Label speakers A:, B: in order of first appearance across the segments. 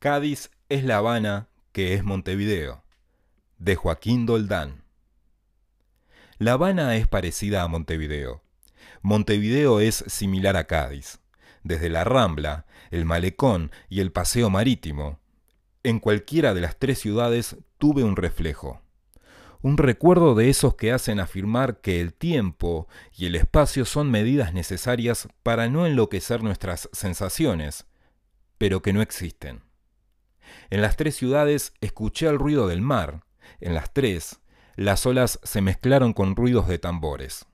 A: Cádiz es La Habana que es Montevideo, de Joaquín Doldán. La Habana es parecida a Montevideo. Montevideo es similar a Cádiz. Desde la Rambla, el Malecón y el Paseo Marítimo, en cualquiera de las tres ciudades tuve un reflejo. Un recuerdo de esos que hacen afirmar que el tiempo y el espacio son medidas necesarias para no enloquecer nuestras sensaciones, pero que no existen. En las tres ciudades escuché el ruido del mar. En las tres, las olas se mezclaron con ruidos de tambores.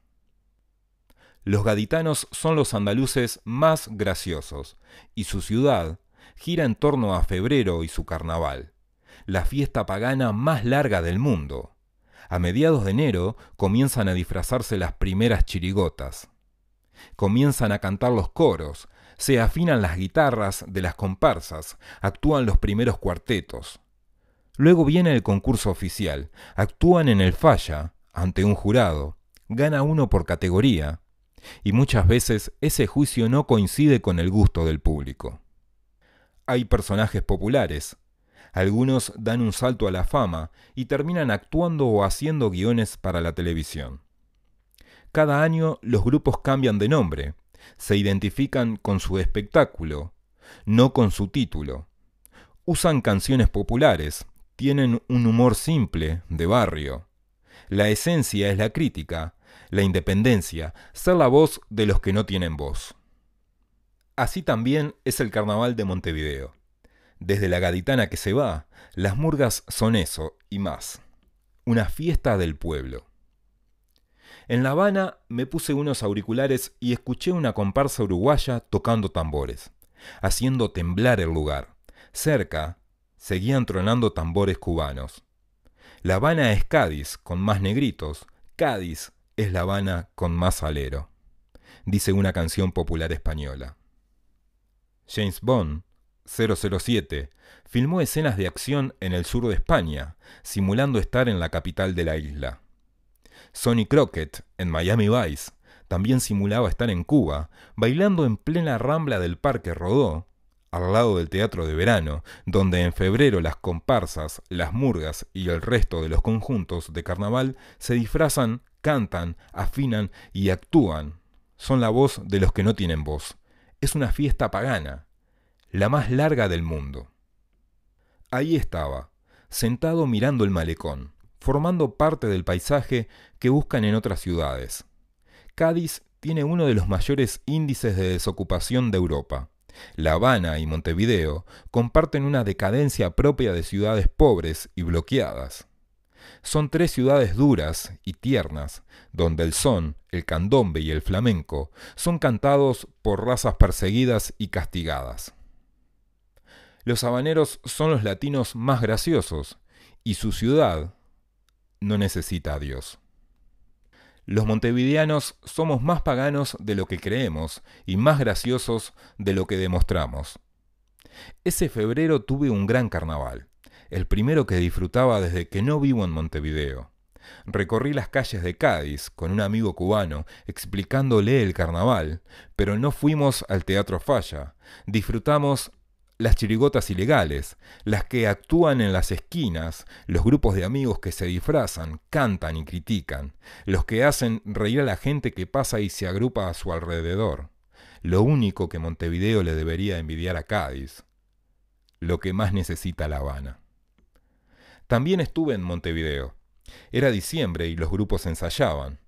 A: Los gaditanos son los andaluces más graciosos, y su ciudad gira en torno a febrero y su carnaval, la fiesta pagana más larga del mundo. A mediados de enero comienzan a disfrazarse las primeras chirigotas. Comienzan a cantar los coros, se afinan las guitarras de las comparsas, actúan los primeros cuartetos. Luego viene el concurso oficial, actúan en el falla, ante un jurado, gana uno por categoría, y muchas veces ese juicio no coincide con el gusto del público. Hay personajes populares, algunos dan un salto a la fama y terminan actuando o haciendo guiones para la televisión. Cada año los grupos cambian de nombre, se identifican con su espectáculo, no con su título. Usan canciones populares, tienen un humor simple, de barrio. La esencia es la crítica, la independencia, ser la voz de los que no tienen voz. Así también es el carnaval de Montevideo. Desde la gaditana que se va, las murgas son eso y más. Una fiesta del pueblo. En La Habana me puse unos auriculares y escuché una comparsa uruguaya tocando tambores, haciendo temblar el lugar. Cerca seguían tronando tambores cubanos. La Habana es Cádiz con más negritos, Cádiz es La Habana con más alero, dice una canción popular española. James Bond, 007, filmó escenas de acción en el sur de España, simulando estar en la capital de la isla. Sonny Crockett, en Miami Vice, también simulaba estar en Cuba, bailando en plena rambla del Parque Rodó, al lado del Teatro de Verano, donde en febrero las comparsas, las murgas y el resto de los conjuntos de carnaval se disfrazan, cantan, afinan y actúan. Son la voz de los que no tienen voz. Es una fiesta pagana, la más larga del mundo. Ahí estaba, sentado mirando el malecón formando parte del paisaje que buscan en otras ciudades. Cádiz tiene uno de los mayores índices de desocupación de Europa. La Habana y Montevideo comparten una decadencia propia de ciudades pobres y bloqueadas. Son tres ciudades duras y tiernas, donde el son, el candombe y el flamenco son cantados por razas perseguidas y castigadas. Los habaneros son los latinos más graciosos, y su ciudad, no necesita a Dios. Los montevideanos somos más paganos de lo que creemos y más graciosos de lo que demostramos. Ese febrero tuve un gran carnaval, el primero que disfrutaba desde que no vivo en Montevideo. Recorrí las calles de Cádiz con un amigo cubano explicándole el carnaval, pero no fuimos al Teatro Falla. Disfrutamos las chirigotas ilegales, las que actúan en las esquinas, los grupos de amigos que se disfrazan, cantan y critican, los que hacen reír a la gente que pasa y se agrupa a su alrededor. Lo único que Montevideo le debería envidiar a Cádiz, lo que más necesita La Habana. También estuve en Montevideo. Era diciembre y los grupos ensayaban.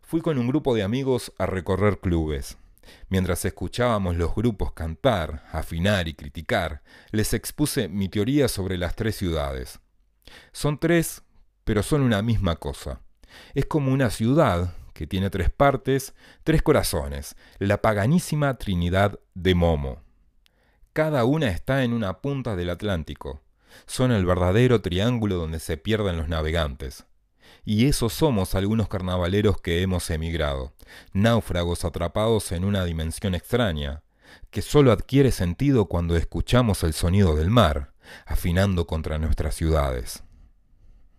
A: Fui con un grupo de amigos a recorrer clubes. Mientras escuchábamos los grupos cantar, afinar y criticar, les expuse mi teoría sobre las tres ciudades. Son tres, pero son una misma cosa. Es como una ciudad que tiene tres partes, tres corazones, la paganísima Trinidad de Momo. Cada una está en una punta del Atlántico. Son el verdadero triángulo donde se pierden los navegantes y esos somos algunos carnavaleros que hemos emigrado, náufragos atrapados en una dimensión extraña, que sólo adquiere sentido cuando escuchamos el sonido del mar, afinando contra nuestras ciudades.